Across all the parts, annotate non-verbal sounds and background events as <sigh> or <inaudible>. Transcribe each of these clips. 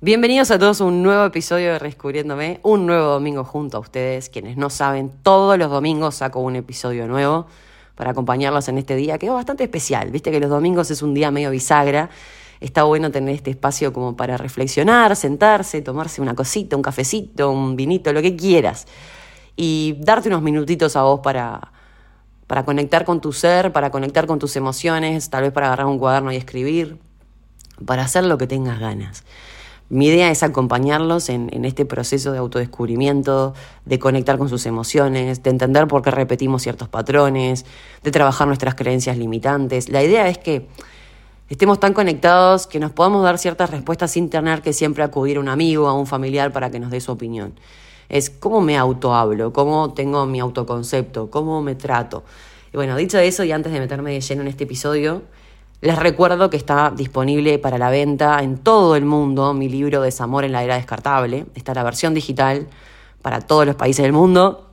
Bienvenidos a todos a un nuevo episodio de Rescubriéndome, un nuevo domingo junto a ustedes. Quienes no saben, todos los domingos saco un episodio nuevo para acompañarlos en este día, que es bastante especial. Viste que los domingos es un día medio bisagra. Está bueno tener este espacio como para reflexionar, sentarse, tomarse una cosita, un cafecito, un vinito, lo que quieras. Y darte unos minutitos a vos para, para conectar con tu ser, para conectar con tus emociones, tal vez para agarrar un cuaderno y escribir, para hacer lo que tengas ganas. Mi idea es acompañarlos en, este proceso de autodescubrimiento, de conectar con sus emociones, de entender por qué repetimos ciertos patrones, de trabajar nuestras creencias limitantes. La idea es que estemos tan conectados que nos podamos dar ciertas respuestas sin tener que siempre acudir a un amigo, a un familiar para que nos dé su opinión. Es cómo me autohablo, cómo tengo mi autoconcepto, cómo me trato. Y bueno, dicho eso, y antes de meterme de lleno en este episodio, les recuerdo que está disponible para la venta en todo el mundo mi libro Desamor en la era descartable. Está la versión digital para todos los países del mundo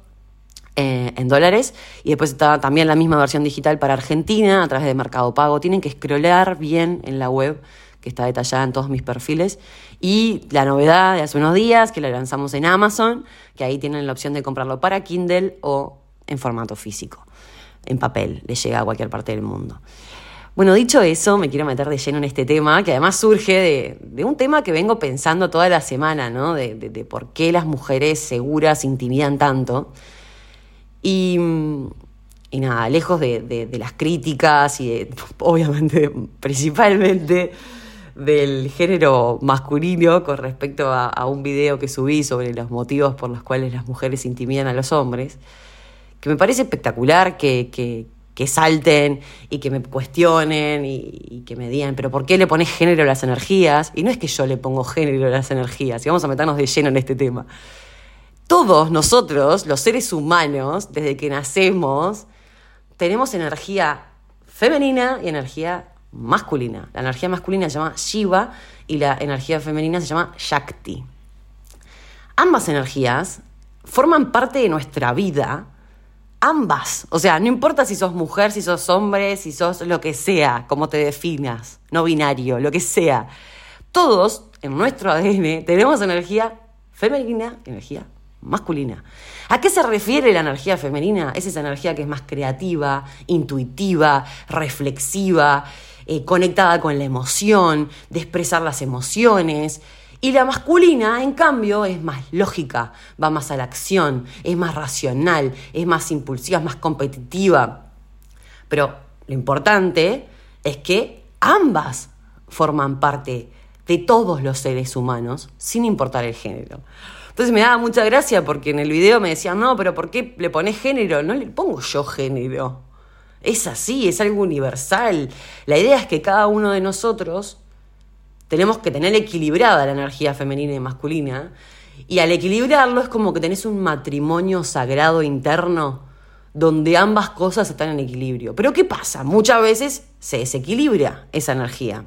eh, en dólares. Y después está también la misma versión digital para Argentina a través de Mercado Pago. Tienen que scrollear bien en la web que está detallada en todos mis perfiles. Y la novedad de hace unos días, que la lanzamos en Amazon, que ahí tienen la opción de comprarlo para Kindle o en formato físico, en papel, le llega a cualquier parte del mundo. Bueno, dicho eso, me quiero meter de lleno en este tema, que además surge de, un tema que vengo pensando toda la semana, ¿no? De, por qué las mujeres seguras intimidan tanto. Y, nada, lejos de, las críticas y <laughs> obviamente, principalmente del género masculino con respecto a, un video que subí sobre los motivos por los cuales las mujeres intimidan a los hombres, que me parece espectacular que salten y que me cuestionen y, que me digan, pero ¿por qué le pones género a las energías? Y no es que yo le pongo género a las energías, y vamos a meternos de lleno en este tema. Todos nosotros, los seres humanos, desde que nacemos, tenemos energía femenina y energía masculina. La energía masculina se llama Shiva y la energía femenina se llama Shakti. Ambas energías forman parte de nuestra vida ambas. O sea, no importa si sos mujer, si sos hombre, si sos lo que sea, como te definas, no binario, lo que sea. Todos en nuestro ADN tenemos energía femenina energía masculina. ¿A qué se refiere la energía femenina? Es esa energía que es más creativa, intuitiva, reflexiva, eh, conectada con la emoción, de expresar las emociones, y la masculina, en cambio, es más lógica, va más a la acción, es más racional, es más impulsiva, es más competitiva. Pero lo importante es que ambas forman parte de todos los seres humanos, sin importar el género. Entonces me daba mucha gracia porque en el video me decían, no, pero ¿por qué le pones género? No le pongo yo género. Es así, es algo universal. La idea es que cada uno de nosotros tenemos que tener equilibrada la energía femenina y masculina. Y al equilibrarlo es como que tenés un matrimonio sagrado interno donde ambas cosas están en equilibrio. Pero ¿qué pasa? Muchas veces se desequilibra esa energía.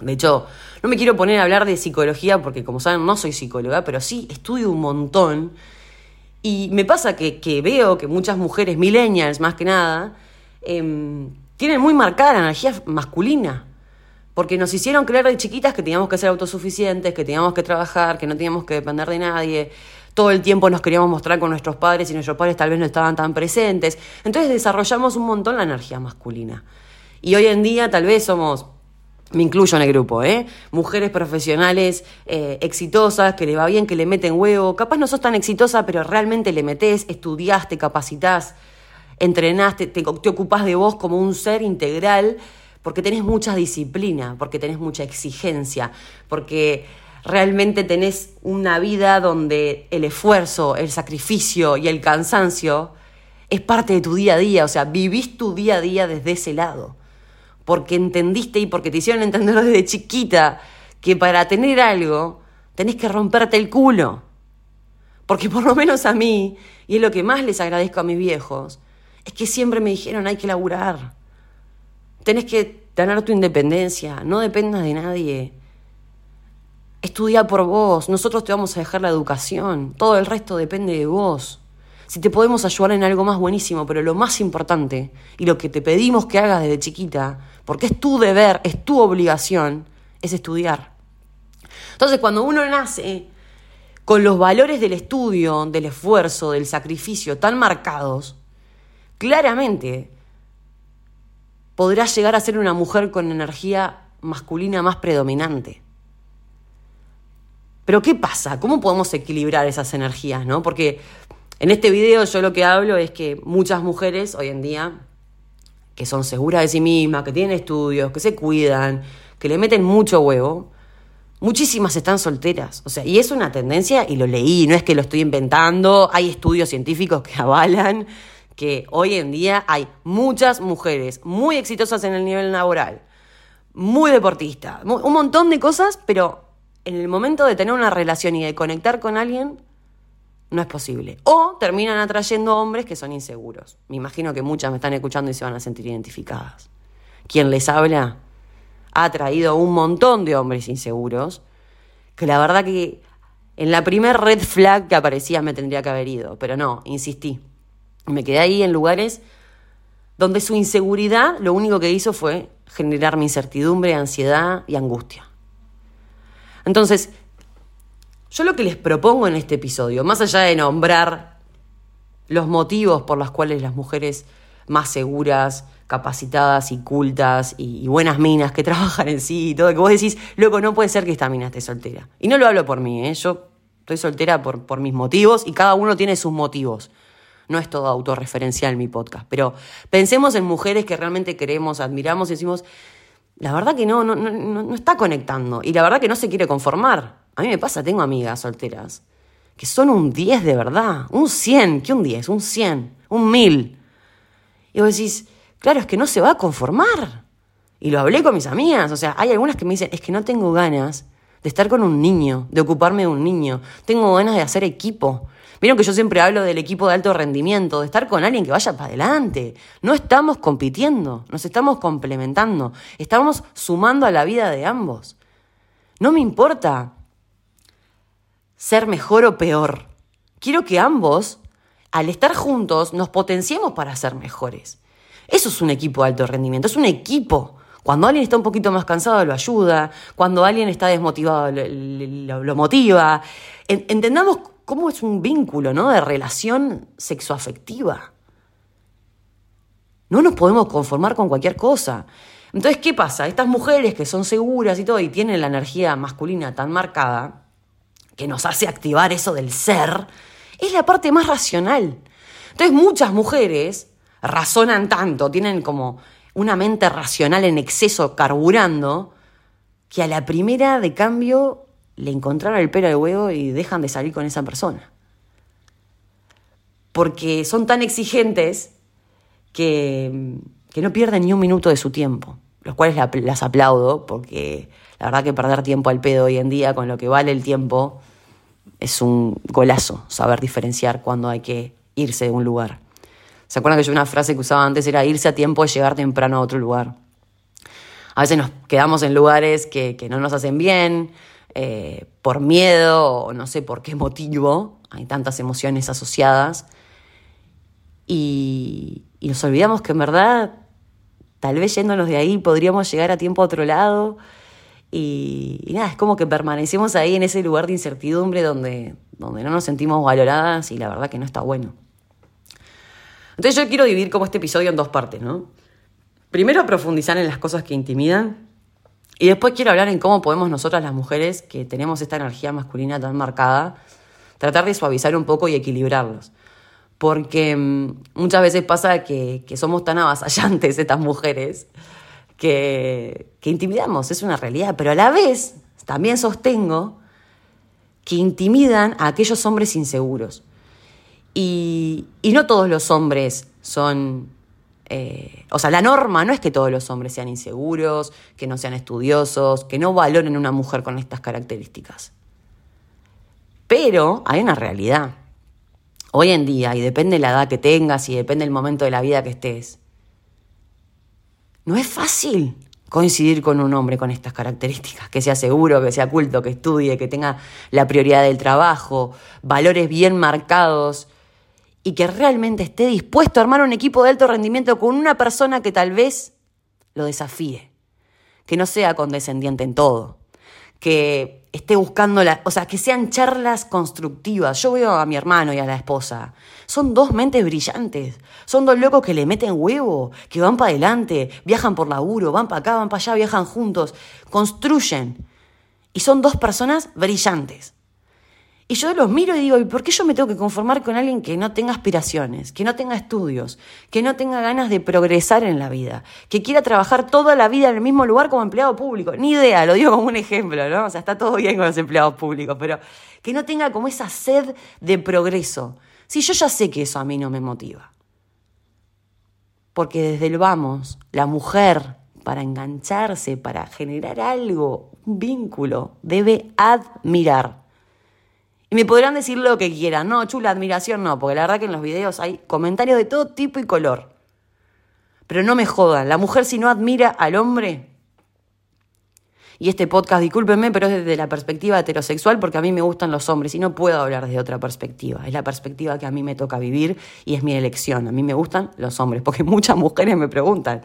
De hecho, no me quiero poner a hablar de psicología porque como saben no soy psicóloga, pero sí estudio un montón. Y me pasa que, veo que muchas mujeres millennials, más que nada, em, tienen muy marcada la energía masculina. Porque nos hicieron creer de chiquitas que teníamos que ser autosuficientes, que teníamos que trabajar, que no teníamos que depender de nadie. Todo el tiempo nos queríamos mostrar con nuestros padres y nuestros padres tal vez no estaban tan presentes. Entonces desarrollamos un montón la energía masculina. Y hoy en día tal vez somos, me incluyo en el grupo, ¿eh? mujeres profesionales eh, exitosas, que le va bien, que le meten huevo. Capaz no sos tan exitosa, pero realmente le metés, estudiás, te capacitás, entrenás, te, te, te ocupás de vos como un ser integral porque tenés mucha disciplina, porque tenés mucha exigencia, porque realmente tenés una vida donde el esfuerzo, el sacrificio y el cansancio es parte de tu día a día, o sea, vivís tu día a día desde ese lado, porque entendiste y porque te hicieron entender desde chiquita que para tener algo tenés que romperte el culo. Porque por lo menos a mí, y es lo que más les agradezco a mis viejos, es que siempre me dijeron hay que laburar. Tenés que tener tu independencia, no dependas de nadie. Estudia por vos, nosotros te vamos a dejar la educación, todo el resto depende de vos. Si te podemos ayudar en algo más buenísimo, pero lo más importante y lo que te pedimos que hagas desde chiquita, porque es tu deber, es tu obligación, es estudiar. Entonces, cuando uno nace con los valores del estudio, del esfuerzo, del sacrificio tan marcados, claramente podrá llegar a ser una mujer con energía masculina más predominante. Pero ¿qué pasa? ¿Cómo podemos equilibrar esas energías? ¿no? Porque en este video yo lo que hablo es que muchas mujeres hoy en día, que son seguras de sí mismas, que tienen estudios, que se cuidan, que le meten mucho huevo, muchísimas están solteras. O sea, y es una tendencia, y lo leí, no es que lo estoy inventando, hay estudios científicos que <laughs> avalan que hoy en día hay muchas mujeres muy exitosas en el nivel laboral, muy deportistas, un montón de cosas, pero en el momento de tener una relación y de conectar con alguien, no es posible. O terminan atrayendo hombres que son inseguros. Me imagino que muchas me están escuchando y se van a sentir identificadas. Quien les habla ha atraído un montón de hombres inseguros, que la verdad que en la primer red flag que aparecía me tendría que haber ido, pero no, insistí. Me quedé ahí en lugares donde su inseguridad lo único que hizo fue generarme incertidumbre, ansiedad y angustia. Entonces, yo lo que les propongo en este episodio, más allá de nombrar los motivos por los cuales las mujeres más seguras, capacitadas y cultas y, buenas minas que <laughs> trabajan en sí y todo, que vos decís, loco, no puede ser que esta mina esté soltera. Y no lo hablo por mí, ¿eh? yo estoy soltera por, por mis motivos y cada uno tiene sus motivos. No es todo autorreferencial mi podcast, pero pensemos en mujeres que realmente queremos, admiramos y decimos, la verdad que no, no, no, no está conectando y la verdad que no se quiere conformar. A mí me pasa, tengo amigas solteras que son un 10 de verdad, un 100, ¿qué un 10? Un 100, un 1000. Y vos decís, claro, es que no se va a conformar. Y lo hablé con mis amigas, o sea, hay algunas que me dicen, es que no tengo ganas de estar con un niño, de ocuparme de un niño, tengo ganas de hacer equipo, Vieron que yo siempre hablo del equipo de alto rendimiento, de estar con alguien que vaya para adelante. No estamos compitiendo, nos estamos complementando, estamos sumando a la vida de ambos. No me importa ser mejor o peor. Quiero que ambos, al estar juntos, nos potenciemos para ser mejores. Eso es un equipo de alto rendimiento, es un equipo. Cuando alguien está un poquito más cansado, lo ayuda. Cuando alguien está desmotivado, lo, motiva. entendamos cómo es un vínculo, ¿no? De relación sexoafectiva. No nos podemos conformar con cualquier cosa. Entonces, ¿qué pasa? Estas mujeres que son seguras y todo y tienen la energía masculina tan marcada, que nos hace activar eso del ser, es la parte más racional. Entonces, muchas mujeres razonan tanto, tienen como una mente racional en exceso carburando, que a la primera de cambio le encontraron el pelo de huevo y dejan de salir con esa persona. Porque son tan exigentes que, que no pierden ni un minuto de su tiempo, los cuales las aplaudo porque la verdad que perder tiempo al pedo hoy en día con lo que vale el tiempo es un golazo saber diferenciar cuando hay que irse de un lugar. ¿Se acuerdan que yo una frase que usaba antes era irse a tiempo es llegar temprano a otro lugar? A veces nos quedamos en lugares que, que no nos hacen bien, eh, por miedo o no sé por qué motivo, hay tantas emociones asociadas, y, nos olvidamos que en verdad tal vez yéndonos de ahí podríamos llegar a tiempo a otro lado, y, nada, es como que permanecemos ahí en ese lugar de incertidumbre donde, donde no nos sentimos valoradas y la verdad que no está bueno. Entonces yo quiero dividir como este episodio en dos partes, ¿no? Primero profundizar en las cosas que intimidan y después quiero hablar en cómo podemos nosotras las mujeres, que tenemos esta energía masculina tan marcada, tratar de suavizar un poco y equilibrarlos. Porque mm, muchas veces pasa que, somos tan avasallantes estas mujeres que, que intimidamos, es una realidad, pero a la vez también sostengo que intimidan a aquellos hombres inseguros. Y, y no todos los hombres son eh, o sea, la norma no es que todos los hombres sean inseguros, que no sean estudiosos, que no valoren una mujer con estas características. Pero hay una realidad. Hoy en día, y depende de la edad que tengas y depende del momento de la vida que estés, no es fácil coincidir con un hombre con estas características, que sea seguro, que sea culto, que estudie, que tenga la prioridad del trabajo, valores bien marcados y que realmente esté dispuesto a armar un equipo de alto rendimiento con una persona que tal vez lo desafíe, que no sea condescendiente en todo, que esté buscando la, o sea, que sean charlas constructivas. Yo veo a mi hermano y a la esposa. Son dos mentes brillantes. Son dos locos que le meten huevo, que van para adelante, viajan por laburo, van para acá, van para allá, viajan juntos, construyen. Y son dos personas brillantes. Y yo los miro y digo, ¿y por qué yo me tengo que conformar con alguien que no tenga aspiraciones, que no tenga estudios, que no tenga ganas de progresar en la vida, que quiera trabajar toda la vida en el mismo lugar como empleado público? Ni idea, lo digo como un ejemplo, ¿no? O sea, está todo bien con los empleados públicos, pero que no tenga como esa sed de progreso. Si yo ya sé que eso a mí no me motiva. Porque desde el vamos, la mujer, para engancharse, para generar algo, un vínculo, debe admirar y me podrán decir lo que quieran. No, chula, admiración no, porque la verdad que en los videos hay comentarios de todo tipo y color. Pero no me jodan, la mujer si no admira al hombre, y este podcast, discúlpenme, pero es desde la perspectiva heterosexual porque a mí me gustan los hombres y no puedo hablar desde otra perspectiva. Es la perspectiva que a mí me toca vivir y es mi elección. A mí me gustan los hombres porque <laughs> muchas mujeres me preguntan,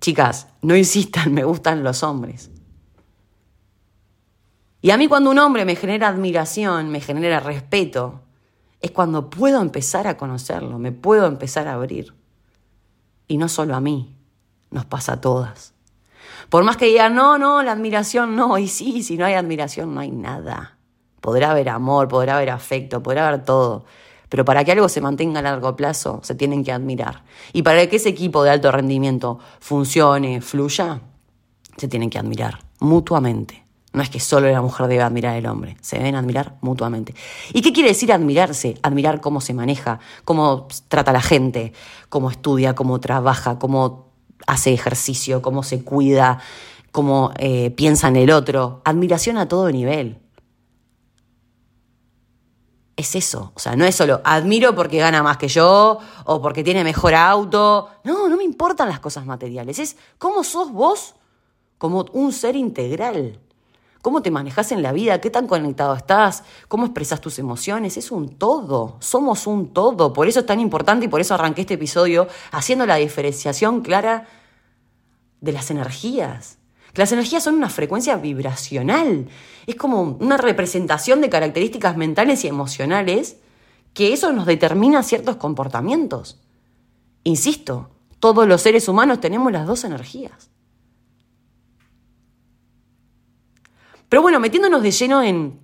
chicas, no insistan, me gustan los hombres. Y a mí cuando un hombre me genera admiración, me genera respeto, es cuando puedo empezar a conocerlo, me puedo empezar a abrir. Y no solo a mí, nos pasa a todas. Por más que digan, no, no, la admiración no, y sí, si no hay admiración no hay nada. Podrá haber amor, podrá haber afecto, podrá haber todo. Pero para que algo se mantenga a largo plazo, se tienen que admirar. Y para que ese equipo de alto rendimiento funcione, fluya, se tienen que admirar mutuamente. No es que solo la mujer debe admirar al hombre, se deben admirar mutuamente. ¿Y qué quiere decir admirarse? Admirar cómo se maneja, cómo trata a la gente, cómo estudia, cómo trabaja, cómo hace ejercicio, cómo se cuida, cómo eh, piensa en el otro. Admiración a todo nivel. Es eso, o sea, no es solo admiro porque gana más que yo o porque tiene mejor auto. No, no me importan las cosas materiales. Es cómo sos vos como un ser integral cómo te manejas en la vida, qué tan conectado estás, cómo expresas tus emociones, es un todo, somos un todo, por eso es tan importante y por eso arranqué este episodio haciendo la diferenciación clara de las energías. Las energías son una frecuencia vibracional, es como una representación de características mentales y emocionales que eso nos determina ciertos comportamientos. Insisto, todos los seres humanos tenemos las dos energías. Pero bueno, metiéndonos de lleno en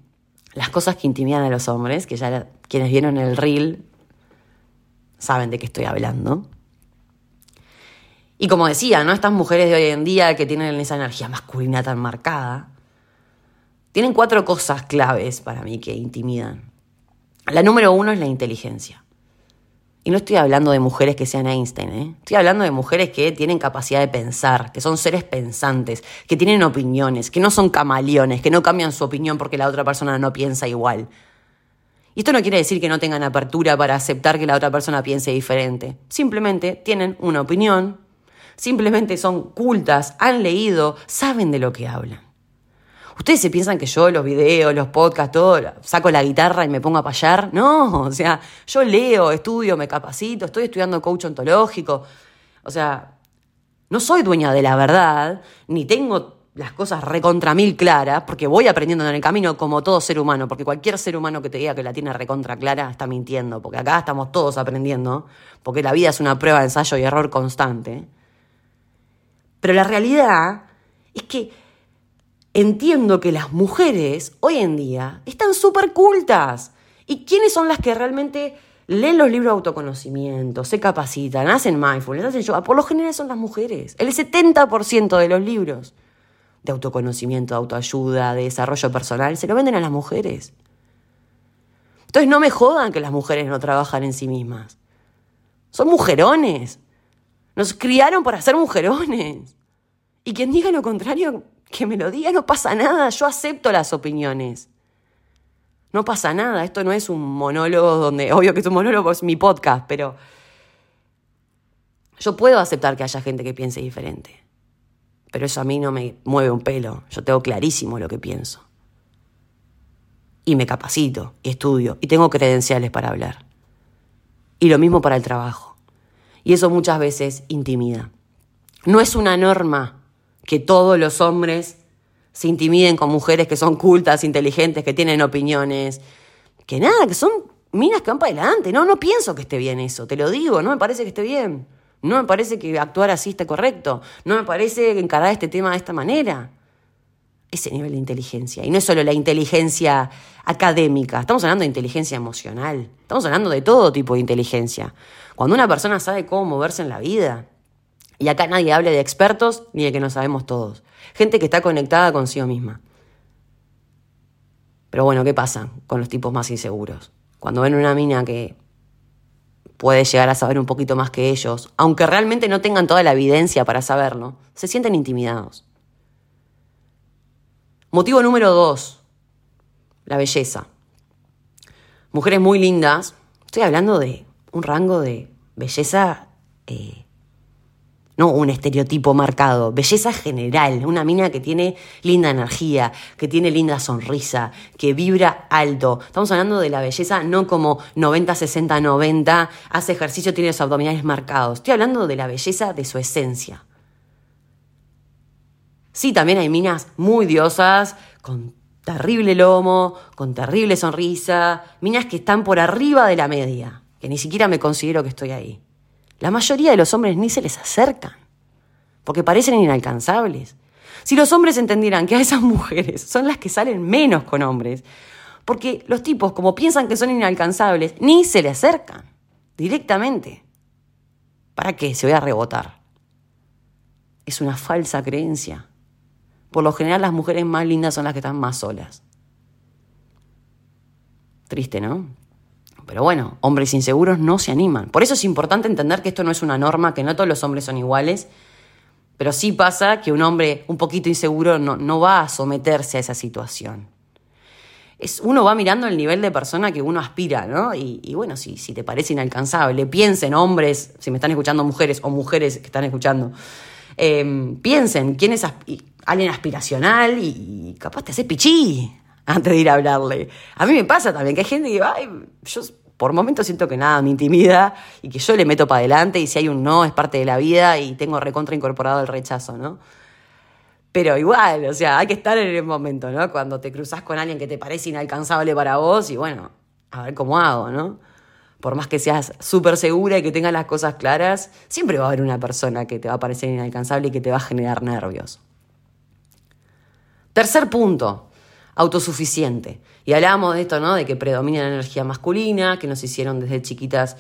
las cosas que intimidan a los hombres, que ya quienes vieron el reel saben de qué estoy hablando. Y como decía, ¿no? Estas mujeres de hoy en día que tienen esa energía masculina tan marcada, tienen cuatro cosas claves para mí que intimidan. La número uno es la inteligencia. Y no estoy hablando de mujeres que sean Einstein, ¿eh? estoy hablando de mujeres que tienen capacidad de pensar, que son seres pensantes, que tienen opiniones, que no son camaleones, que no cambian su opinión porque la otra persona no piensa igual. Y esto no quiere decir que no tengan apertura para aceptar que la otra persona piense diferente. Simplemente tienen una opinión, simplemente son cultas, han leído, saben de lo que hablan. ¿Ustedes se piensan que yo los videos, los podcasts, todo, saco la guitarra y me pongo a payar? No, o sea, yo leo, estudio, me capacito, estoy estudiando coach ontológico. O sea, no soy dueña de la verdad, ni tengo las cosas recontra mil claras, porque voy aprendiendo en el camino como todo ser humano, porque cualquier ser humano que te diga que la tiene recontra clara está mintiendo, porque acá estamos todos aprendiendo, porque la vida es una prueba de ensayo y error constante. Pero la realidad es que entiendo que las mujeres hoy en día están súper cultas. ¿Y quiénes son las que realmente leen los libros de autoconocimiento, se capacitan, hacen mindfulness, hacen yoga? Por lo general son las mujeres. El 70% de los libros de autoconocimiento, de autoayuda, de desarrollo personal, se lo venden a las mujeres. Entonces no me jodan que las mujeres no trabajan en sí mismas. Son mujerones. Nos criaron para ser mujerones. Y quien diga lo contrario, que me lo diga, no pasa nada, yo acepto las opiniones. No pasa nada, esto no es un monólogo donde, obvio que es un monólogo, es mi podcast, pero yo puedo aceptar que haya gente que piense diferente. Pero eso a mí no me mueve un pelo, yo tengo clarísimo lo que pienso. Y me capacito, y estudio, y tengo credenciales para hablar. Y lo mismo para el trabajo. Y eso muchas veces intimida. No es una norma que todos los hombres se intimiden con mujeres que son cultas, inteligentes, que tienen opiniones. Que nada, que son minas que van para adelante. No, no pienso que esté bien eso, te lo digo, no me parece que esté bien. No me parece que actuar así esté correcto. No me parece encarar este tema de esta manera. Ese nivel de inteligencia. Y no es solo la inteligencia académica, estamos hablando de inteligencia emocional. Estamos hablando de todo tipo de inteligencia. Cuando una persona sabe cómo moverse en la vida. Y acá nadie habla de expertos ni de que no sabemos todos. Gente que está conectada consigo misma. Pero bueno, ¿qué pasa con los tipos más inseguros? Cuando ven una mina que puede llegar a saber un poquito más que ellos, aunque realmente no tengan toda la evidencia para saberlo, se sienten intimidados. Motivo número dos, la belleza. Mujeres muy lindas, estoy hablando de un rango de belleza eh, no un estereotipo marcado, belleza general, una mina que tiene linda energía, que tiene linda sonrisa, que vibra alto. Estamos hablando de la belleza no como 90, 60, 90, hace ejercicio, tiene los abdominales marcados. Estoy hablando de la belleza de su esencia. Sí, también hay minas muy diosas, con terrible lomo, con terrible sonrisa, minas que están por arriba de la media, que ni siquiera me considero que estoy ahí. La mayoría de los hombres ni se les acercan, porque parecen inalcanzables. Si los hombres entendieran que a esas <laughs> mujeres son las que salen menos con hombres, porque los tipos, como piensan que son inalcanzables, ni se le acercan directamente. ¿Para qué? Se voy a rebotar. Es una falsa creencia. Por lo general las mujeres más lindas son las que están más solas. Triste, ¿no? Pero bueno, hombres inseguros no se animan. Por eso es importante entender que esto no es una norma, que no todos los hombres son iguales, pero sí pasa que un hombre un poquito inseguro no, va a someterse a esa situación. Es, uno va mirando el nivel de persona que uno aspira, ¿no? Y, bueno, si, si, te parece inalcanzable, piensen, hombres, si me están escuchando mujeres o mujeres que están escuchando, em, piensen quién es alguien aspiracional y, capaz te hace pichí antes de ir a hablarle. A mí me pasa también que hay gente que va, yo por momentos siento que nada me intimida y que yo le meto para adelante y si hay un no es parte de la vida y tengo recontra incorporado el rechazo, ¿no? Pero igual, o sea, hay que estar en el momento, ¿no? Cuando te cruzas con alguien que te parece inalcanzable para vos y bueno, a ver cómo hago, ¿no? Por más que seas súper segura y que tengas las cosas claras, siempre va a haber una persona que te va a parecer inalcanzable y que te va a generar nervios. Tercer punto, autosuficiente. Y hablábamos de esto, ¿no? De que predomina la energía masculina, que nos hicieron desde chiquitas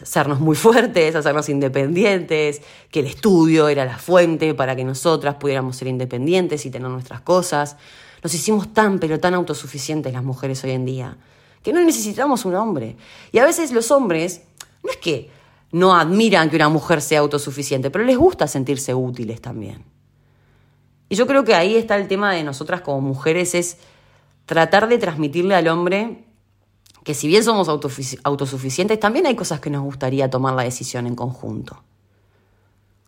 hacernos muy fuertes, hacernos independientes, que el estudio era la fuente para que nosotras pudiéramos ser independientes y tener nuestras cosas. Nos hicimos tan, pero tan autosuficientes las mujeres hoy en día, que no necesitamos un hombre. Y a veces los hombres, no es que no admiran que una mujer sea autosuficiente, pero les gusta sentirse útiles también. Y yo creo que ahí está el tema de nosotras como mujeres, es tratar de transmitirle al hombre que si bien somos autosuficientes, también hay cosas que nos gustaría tomar la decisión en conjunto.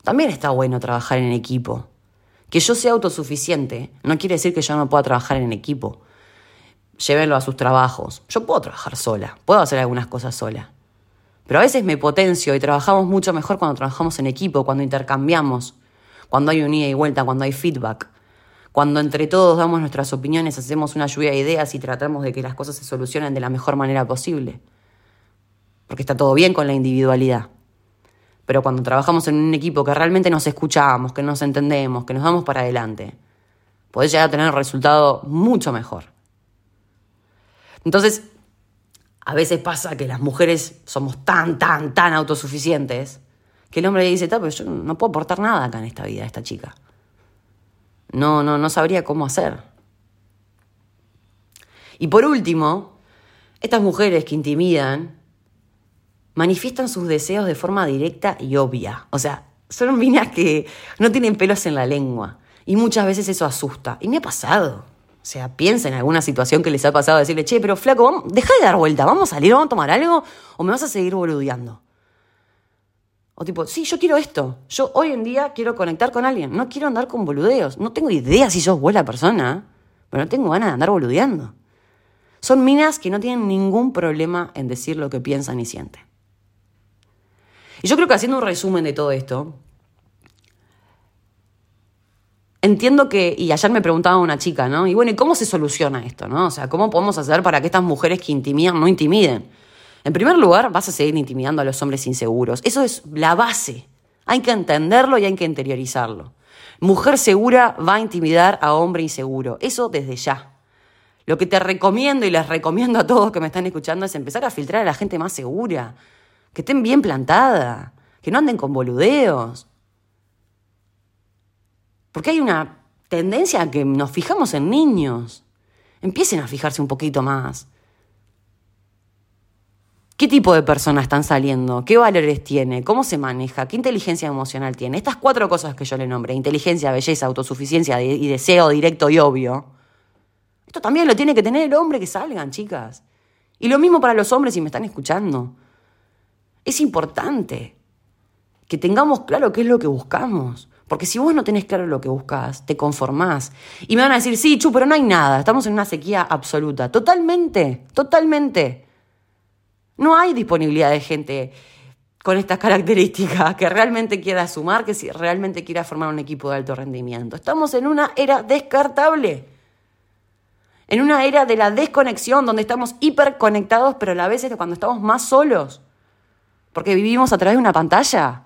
También está bueno trabajar en equipo. Que yo sea autosuficiente no quiere decir que yo no pueda trabajar en equipo. Llévenlo a sus trabajos. Yo puedo trabajar sola, puedo hacer algunas cosas sola. Pero a veces me potencio y trabajamos mucho mejor cuando trabajamos en equipo, cuando intercambiamos, cuando hay un ida y vuelta, cuando hay feedback. Cuando entre todos damos nuestras opiniones, hacemos una lluvia de ideas y tratamos de que las cosas se solucionen de la mejor manera posible. Porque está todo bien con la individualidad. Pero cuando trabajamos en un equipo que realmente nos escuchamos, que nos entendemos, que nos damos para adelante, podés llegar a tener un resultado mucho mejor. Entonces, a veces pasa que las mujeres somos tan, tan, tan autosuficientes que el hombre dice, pero yo no puedo aportar nada acá en esta vida, esta chica. No, no, no sabría cómo hacer. Y por último, estas mujeres que intimidan manifiestan sus deseos de forma directa y obvia. O sea, son minas que no tienen pelos en la lengua. Y muchas veces eso asusta. Y me ha pasado. O sea, piensa en alguna situación que les ha pasado decirle, che, pero flaco, vamos, deja de dar vuelta, vamos a salir, vamos a tomar algo, o me vas a seguir boludeando. O tipo, sí, yo quiero esto. Yo hoy en día quiero conectar con alguien. No quiero andar con boludeos. No tengo idea si sos buena persona, pero no tengo ganas de andar boludeando. Son minas que no tienen ningún problema en decir lo que piensan y sienten. Y yo creo que haciendo un resumen de todo esto, entiendo que, y ayer me preguntaba una chica, ¿no? Y bueno, ¿y cómo se soluciona esto, no? O sea, ¿cómo podemos hacer para que estas mujeres que intimidan no intimiden? En primer lugar, vas a seguir intimidando a los hombres inseguros. Eso es la base. Hay que entenderlo y hay que interiorizarlo. Mujer segura va a intimidar a hombre inseguro. Eso desde ya. Lo que te recomiendo y les recomiendo a todos que me están escuchando es empezar a filtrar a la gente más segura. Que estén bien plantada. Que no anden con boludeos. Porque hay una tendencia a que nos fijamos en niños. Empiecen a fijarse un poquito más. ¿Qué tipo de personas están saliendo? ¿Qué valores tiene? ¿Cómo se maneja? ¿Qué inteligencia emocional tiene? Estas cuatro cosas que yo le nombré, inteligencia, belleza, autosuficiencia y deseo directo y obvio, esto también lo tiene que tener el hombre que salgan, chicas. Y lo mismo para los hombres si me están escuchando. Es importante que tengamos claro qué es lo que buscamos. Porque si vos no tenés claro lo que buscas, te conformás. Y me van a decir, sí, Chu, pero no hay nada. Estamos en una sequía absoluta. Totalmente, totalmente. No hay disponibilidad de gente con estas características que realmente quiera sumar, que realmente quiera formar un equipo de alto rendimiento. Estamos en una era descartable. En una era de la desconexión, donde estamos hiperconectados, pero a la vez es cuando estamos más solos. Porque vivimos a través de una pantalla.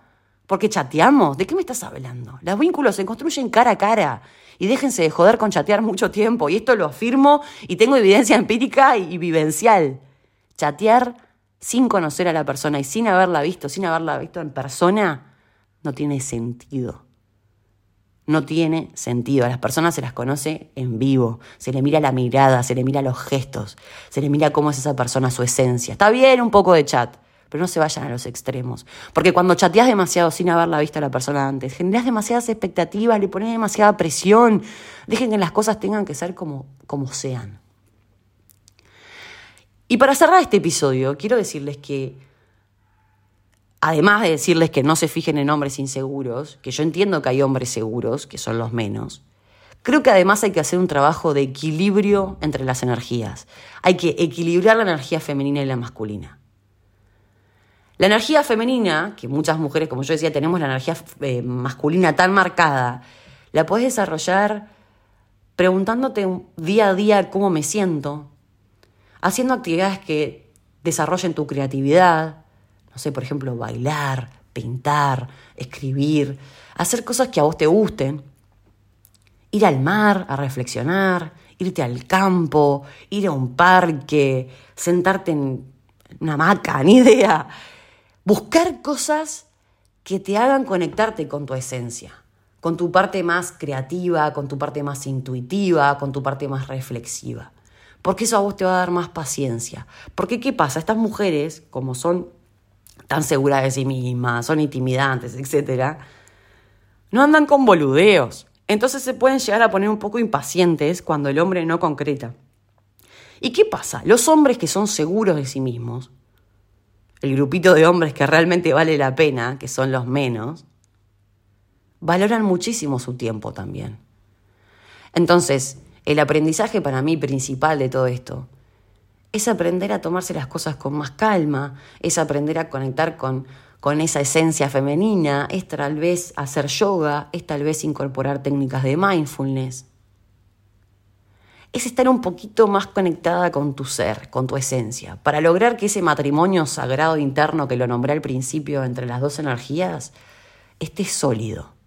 Porque chateamos. ¿De qué me estás hablando? Los vínculos se construyen cara a cara. Y déjense de joder con chatear mucho tiempo. Y esto lo afirmo y tengo evidencia empírica y vivencial. Chatear sin conocer a la persona y sin haberla visto, sin haberla visto en persona, no tiene sentido. No tiene sentido. A las personas se las conoce en vivo. Se le mira la mirada, se le mira los gestos, se le mira cómo es esa persona, su esencia. Está bien un poco de chat, pero no se vayan a los extremos. Porque cuando chateas demasiado sin haberla visto a la persona antes, generas demasiadas expectativas, le pones demasiada presión. Dejen que las cosas tengan que ser como, como sean. Y para cerrar este episodio, quiero decirles que, además de decirles que no se fijen en hombres inseguros, que yo entiendo que hay hombres seguros, que son los menos, creo que además hay que hacer un trabajo de equilibrio entre las energías. Hay que equilibrar la energía femenina y la masculina. La energía femenina, que muchas mujeres, como yo decía, tenemos la energía eh, masculina tan marcada, la puedes desarrollar preguntándote día a día cómo me siento, haciendo actividades que desarrollen tu creatividad, no sé, por ejemplo, bailar, pintar, escribir, hacer cosas que a vos te gusten, ir al mar a reflexionar, irte al campo, ir a un parque, sentarte en una hamaca, <laughs> ni idea. Buscar cosas que te hagan conectarte con tu esencia, con tu parte más creativa, con tu parte más intuitiva, con tu parte más reflexiva porque eso a vos te va a dar más paciencia. Porque ¿qué pasa? Estas mujeres, como son tan seguras de sí mismas, son intimidantes, etc., no andan con boludeos. Entonces se pueden llegar a poner un poco impacientes cuando el hombre no concreta. ¿Y qué pasa? Los hombres que son seguros de sí mismos, el grupito de hombres que realmente vale la pena, que son los menos, valoran muchísimo su tiempo también. Entonces, el aprendizaje para mí principal de todo esto es aprender a tomarse las cosas con más calma, es aprender a conectar con, con esa esencia femenina, es tal vez hacer yoga, es tal vez incorporar técnicas de mindfulness. Es estar un poquito más conectada con tu ser, con tu esencia, para lograr que ese matrimonio sagrado interno que lo nombré al principio entre las dos energías esté sólido.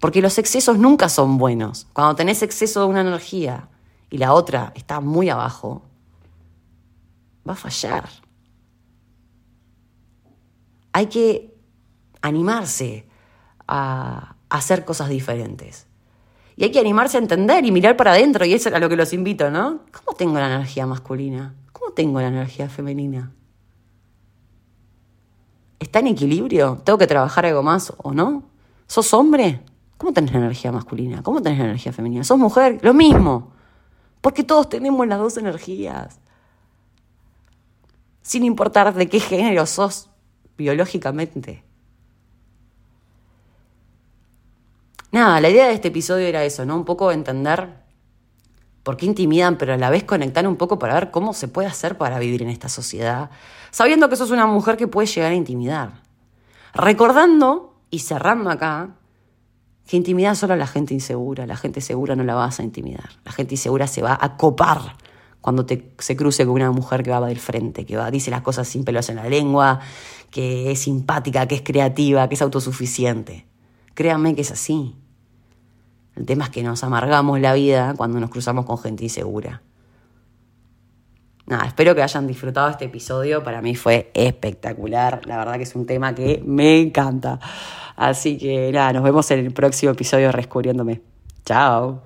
Porque los excesos nunca son buenos. Cuando tenés exceso de una energía y la otra está muy abajo, va a fallar. Hay que animarse a hacer cosas diferentes. Y hay que animarse a entender y mirar para adentro, y eso es a lo que los invito, ¿no? ¿Cómo tengo la energía masculina? ¿Cómo tengo la energía femenina? ¿Está en equilibrio? ¿Tengo que trabajar algo más o no? ¿Sos hombre? ¿Cómo tenés la energía masculina? ¿Cómo tenés la energía femenina? ¿Sos mujer? Lo mismo. Porque todos tenemos las dos energías. Sin importar de qué género sos biológicamente. Nada, la idea de este episodio era eso, ¿no? Un poco entender por qué intimidan, pero a la vez conectar un poco para ver cómo se puede hacer para vivir en esta sociedad, sabiendo que sos una mujer que puede llegar a intimidar. Recordando y cerrando acá que intimidar solo a la gente insegura. La gente segura no la vas a intimidar. La gente insegura se va a copar cuando te, se cruce con una mujer que va del frente, que va, dice las cosas sin pelos en la lengua, que es simpática, que es creativa, que es autosuficiente. Créanme que es así. El tema es que nos amargamos la vida cuando nos cruzamos con gente insegura. Nada, espero que hayan disfrutado este episodio. Para mí fue espectacular. La verdad que es un tema que me encanta. Así que nada, nos vemos en el próximo episodio Rescubriéndome. Chao.